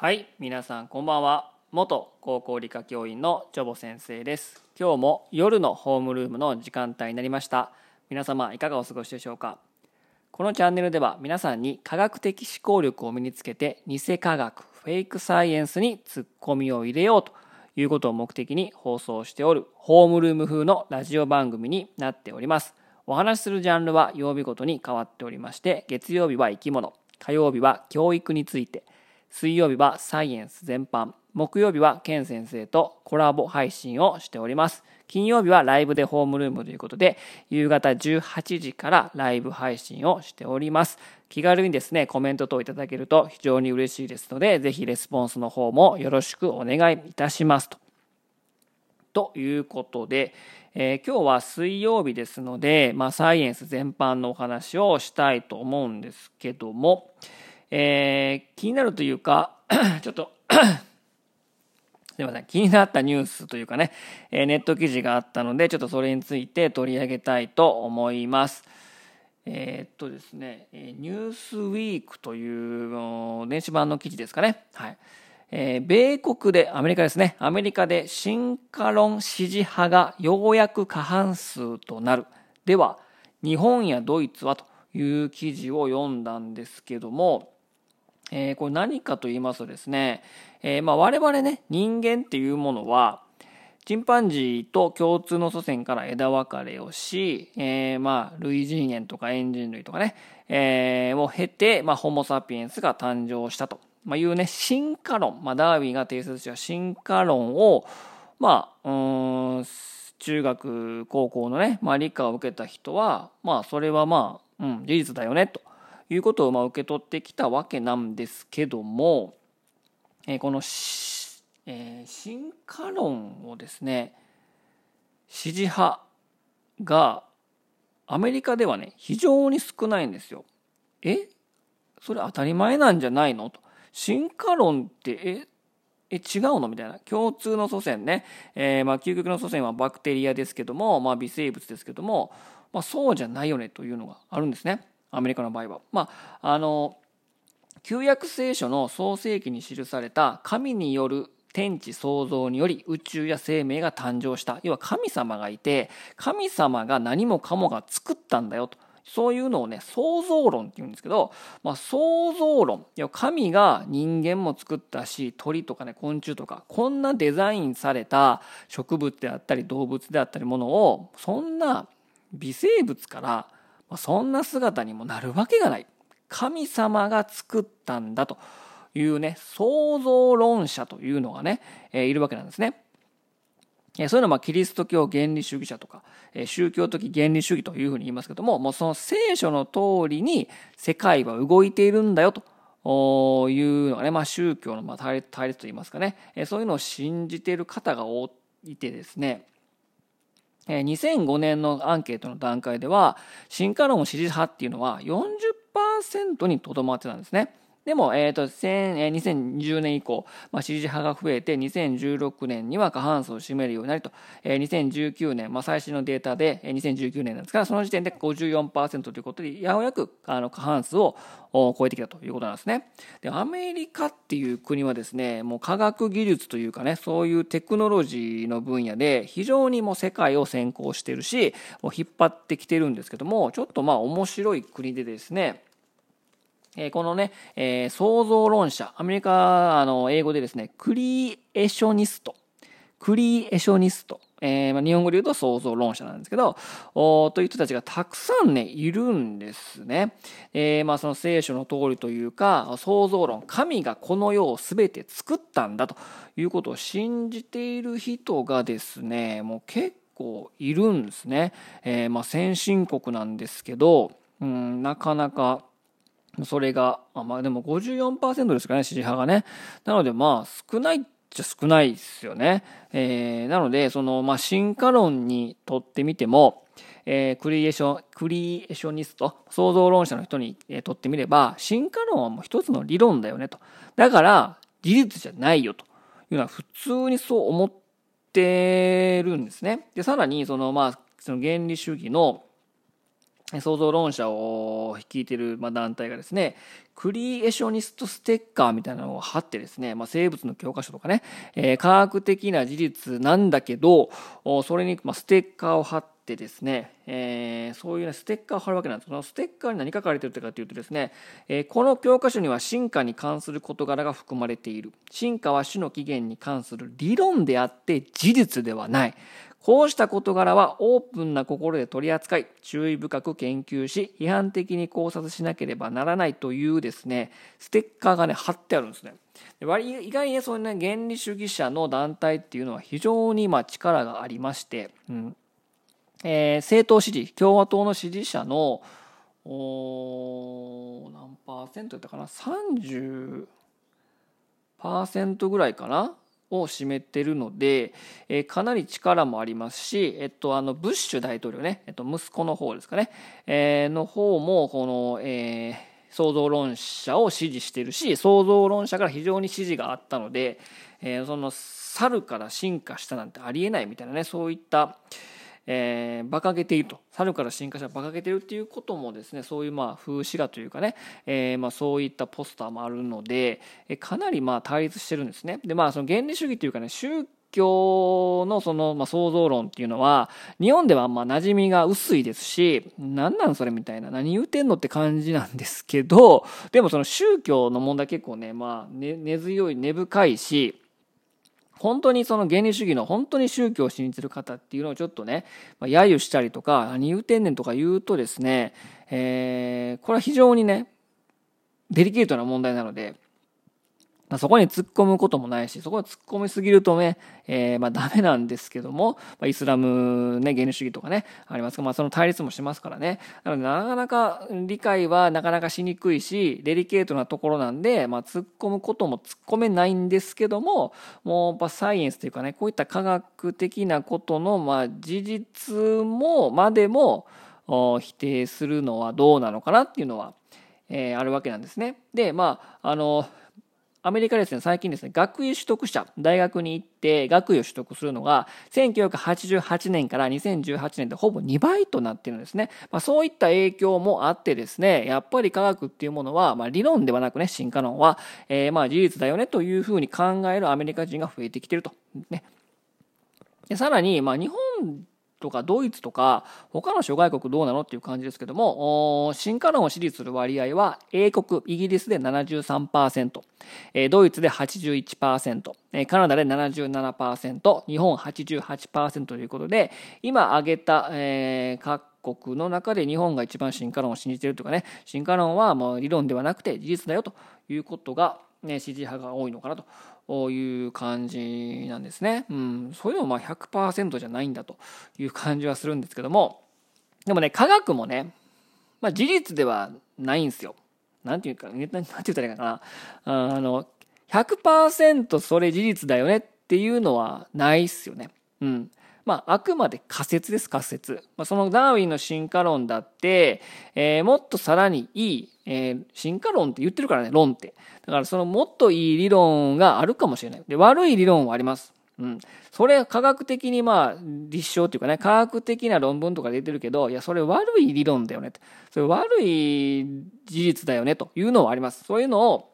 はい皆さんこんばんは。元高校理科教員のジョボ先生です。今日も夜のホームルームの時間帯になりました。皆様いかがお過ごしでしょうか。このチャンネルでは皆さんに科学的思考力を身につけて偽科学フェイクサイエンスにツッコミを入れようということを目的に放送しておるホームルーム風のラジオ番組になっております。お話しするジャンルは曜日ごとに変わっておりまして月曜日は生き物火曜日は教育について水曜日はサイエンス全般木曜日はケン先生とコラボ配信をしております。金曜日はライブでホームルームということで夕方18時からライブ配信をしております。気軽にですねコメント等いただけると非常に嬉しいですのでぜひレスポンスの方もよろしくお願いいたしますと。ということで、えー、今日は水曜日ですので、まあ、サイエンス全般のお話をしたいと思うんですけども、えー、気になるというか ちょっと すいません気になったニュースというかね、えー、ネット記事があったのでちょっとそれについて取り上げたいと思います。えー、っとですね、ニュースウィークという電子版の記事ですかね。はい。えー、米国で、アメリカですね。アメリカで進化論支持派がようやく過半数となる。では、日本やドイツはという記事を読んだんですけども、えー、これ何かと言いますとですね、えー、まあ我々ね、人間っていうものは、チンパンジーと共通の祖先から枝分かれをし、えー、まあ類人猿とかエンジン類とかね、えー、を経て、まあ、ホモ・サピエンスが誕生したと、まあ、いうね進化論、まあ、ダーウィンが提出した進化論をまあうん中学高校のね、まあ、理科を受けた人はまあそれはまあ、うん、事実だよねと。いうことをま受け取ってきたわけなんですけども、え、この、え、進化論をですね支持派がアメリカではね非常に少ないんですよ。え？それ当たり前なんじゃないの？と。進化論ってえ？え違うの？みたいな共通の祖先ね、えー、まあ究極の祖先はバクテリアですけども、まあ、微生物ですけども、まあ、そうじゃないよねというのがあるんですね。アメリカの場合は。まあ、あの旧約聖書の創世記に記された神による天地創造により宇宙や生命が誕生した。要は神様がいて神様が何もかもが作ったんだよと。そういうのをね創造論って言うんですけど、まあ、創造論。いや神が人間も作ったし鳥とかね昆虫とかこんなデザインされた植物であったり動物であったりものをそんな微生物からそんな姿にもなるわけがない。神様が作ったんだというね、創造論者というのがね、えいるわけなんですね。そういうのはキリスト教原理主義者とか、宗教的原理主義というふうに言いますけども、もうその聖書の通りに世界は動いているんだよというのがね、まあ宗教の対立といいますかね、そういうのを信じている方が多いてですね、2005年のアンケートの段階では進化論支持派っていうのは40%にとどまってたんですね。でも、えーと、2020年以降、まあ、支持派が増えて2016年には過半数を占めるようになりと、えー、2019年、まあ、最新のデータで2019年なんですからその時点で54%ということでようやくあの過半数を超えてきたということなんですね。でアメリカっていう国はですねもう科学技術というかねそういうテクノロジーの分野で非常にもう世界を先行してるしもう引っ張ってきてるんですけどもちょっとまあ面白い国でですねえこのね、えー、創造論者、アメリカ、あの、英語でですね、クリエショニスト、クリエショニスト、えー、まあ、日本語で言うと創造論者なんですけど、おという人たちがたくさんね、いるんですね。えー、まあ、その聖書の通りというか、創造論、神がこの世を全て作ったんだということを信じている人がですね、もう結構いるんですね。え、まあ、先進国なんですけど、うん、なかなか、それが、まあでも54%ですかね、支持派がね。なのでまあ少ないっちゃ少ないですよね。えー、なので、その、まあ進化論にとってみても、えー、クリエーション、クリエーショニスト、創造論者の人に、えー、とってみれば、進化論はもう一つの理論だよねと。だから、事実じゃないよというのは普通にそう思ってるんですね。で、さらに、その、まあ、その原理主義の創造論者を率いてる、団体がですね、クリエーショニストステッカーみたいなのを貼ってですね、まあ、生物の教科書とかね、えー、科学的な事実なんだけど、それに、ステッカーを貼ってですね、えー、そういう、ね、ステッカーを貼るわけなんです。そのステッカーに何書かれてるかというとですね、えー、この教科書には進化に関する事柄が含まれている。進化は種の起源に関する理論であって事実ではない。こうした事柄はオープンな心で取り扱い、注意深く研究し、批判的に考察しなければならないというですね、ステッカーがね、貼ってあるんですね。で割意外にそういうね、原理主義者の団体っていうのは非常にまあ力がありまして、うんえー、政党支持、共和党の支持者の、お何パーセントやったかな ?30% ぐらいかな？を占めてるので、えー、かなり力もありますし、えっと、あのブッシュ大統領ね、えっと、息子の方ですかね、えー、の方もこの、えー、創造論者を支持してるし創造論者から非常に支持があったので、えー、その猿から進化したなんてありえないみたいなねそういった、えー、馬鹿げていると。猿から進化した馬鹿げてるっていうこともですねそういうまあ風刺画というかね、えー、まあそういったポスターもあるので、えかなりまあ対立してるんですね。でまあその原理主義というかね宗教のその、ま、創造論っていうのは日本ではまあ馴染みが薄いですし何なんそれみたいな何言うてんのって感じなんですけどでもその宗教の問題結構ねまあ根、強い根深いし本当にその原理主義の本当に宗教を信じてる方っていうのをちょっとね、まあ、揶揄したりとか、何言うてんねんとか言うとですね、えー、これは非常にね、デリケートな問題なので、まあ、そこに突っ込むこともないし、そこに突っ込みすぎるとね、えー、まあダメなんですけども、まあ、イスラムね、原理主義とかね、ありますが、まあその対立もしますからね。なので、なかなか理解はなかなかしにくいし、デリケートなところなんで、まあ突っ込むことも突っ込めないんですけども、もうやっぱサイエンスというかね、こういった科学的なことの、まあ事実も、までも、否定するのはどうなのかなっていうのは、えー、あるわけなんですね。で、まあ、あの、アメリカですね、最近ですね、学位取得者、大学に行って学位を取得するのが、1988年から2018年でほぼ2倍となっているんですね。まあ、そういった影響もあってですね、やっぱり科学っていうものは、まあ、理論ではなくね、進化論は、えー、まあ事実だよねというふうに考えるアメリカ人が増えてきてると。ね。でさらに、まあ、日本とかドイツとか他の諸外国どうなのっていう感じですけども進化論を支持する割合は英国イギリスで73%ドイツで81%カナダで77%日本88%ということで今挙げた各国の中で日本が一番進化論を信じているというかね進化論はもう理論ではなくて事実だよということが、ね、支持派が多いのかなという感じなんですね。うん、そういうのもまあ100%じゃないんだという感じはするんですけども、でもね、科学もね、まあ事実ではないんですよ。なんていうか、なんて言ったらいいかな。あの、100%それ事実だよねっていうのはないっすよね。うん。まあ、あくまで仮説です、仮説。まあ、そのダーウィンの進化論だって、えー、もっとさらにいい、えー、進化論って言ってるからね、論って。だからそのもっといい理論があるかもしれない。で、悪い理論はあります。うん。それ科学的にまあ立証っていうかね、科学的な論文とか出てるけど、いや、それ悪い理論だよねそれ悪い事実だよねというのはあります。そういうのを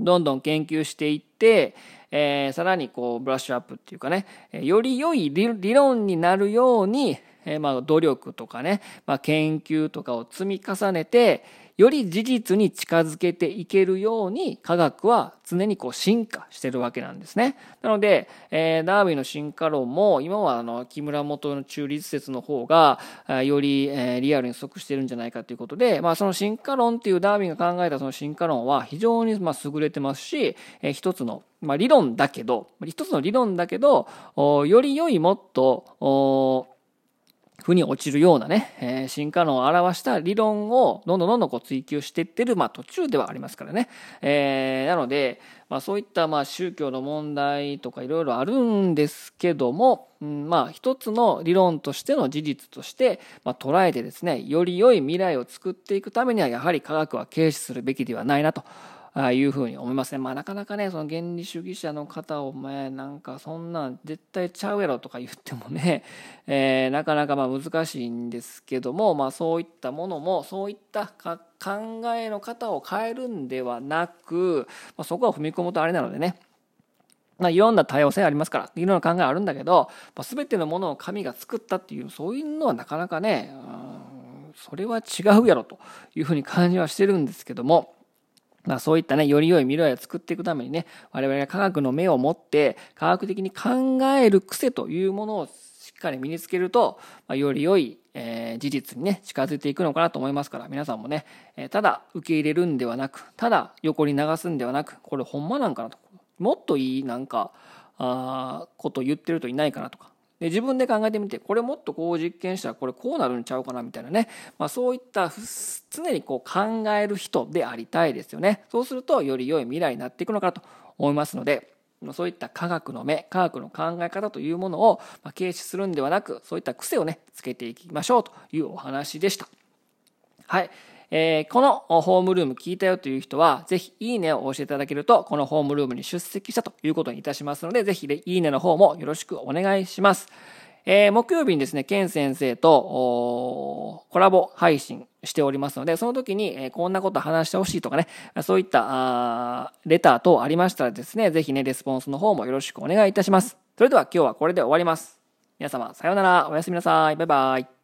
どんどん研究していって、えー、さらにこうブラッシュアップっていうかね、より良い理論になるように、えー、まあ努力とかね、まあ、研究とかを積み重ねて、より事実に近づけていけるように科学は常にこう進化してるわけなんですね。なので、えー、ダーウィンの進化論も今はあの木村元の中立説の方がより、えー、リアルに即してるんじゃないかということで、まあ、その進化論っていうダーウィンが考えたその進化論は非常にまあ優れてますし、えー、一つのまあ、理論だけど、一つの理論だけど、より良いもっと、負に落ちるようなね、えー、進化論を表した理論をどんどんどんどんこう追求していってる、まあ途中ではありますからね。えー、なので、まあそういったまあ宗教の問題とかいろいろあるんですけども、うん、まあ一つの理論としての事実として、まあ捉えてですね、より良い未来を作っていくためにはやはり科学は軽視するべきではないなと。あいうふうに思いますね。まあなかなかね、その原理主義者の方を、ね、なんかそんなん絶対ちゃうやろとか言ってもね、えー、なかなかまあ難しいんですけども、まあそういったものも、そういった考えの方を変えるんではなく、まあ、そこは踏み込むとあれなのでね、まあ、いろんな多様性ありますから、いろんな考えあるんだけど、まあ、全てのものを神が作ったっていう、そういうのはなかなかね、それは違うやろというふうに感じはしてるんですけども、まあそういったね、より良い未来を作っていくためにね、我々が科学の目を持って、科学的に考える癖というものをしっかり身につけると、まあ、より良い、えー、事実にね、近づいていくのかなと思いますから、皆さんもね、えー、ただ受け入れるんではなく、ただ横に流すんではなく、これほんまなんかなと。もっといいなんか、あこと言ってるといないかなとか、で自分で考えてみてこれもっとこう実験したらこれこうなるんちゃうかなみたいなね、まあ、そういった常にこう考える人でありたいですよね。そうするとより良い未来になっていくのかなと思いますのでそういった科学の目科学の考え方というものを軽視するんではなくそういった癖をねつけていきましょうというお話でした。はい。えー、このホームルーム聞いたよという人は、ぜひいいねを押していただけると、このホームルームに出席したということにいたしますので、ぜひいいねの方もよろしくお願いします。えー、木曜日にですね、ケン先生とコラボ配信しておりますので、その時に、えー、こんなこと話してほしいとかね、そういったレター等ありましたらですね、ぜひね、レスポンスの方もよろしくお願いいたします。それでは今日はこれで終わります。皆様、さようなら。おやすみなさい。バイバイ。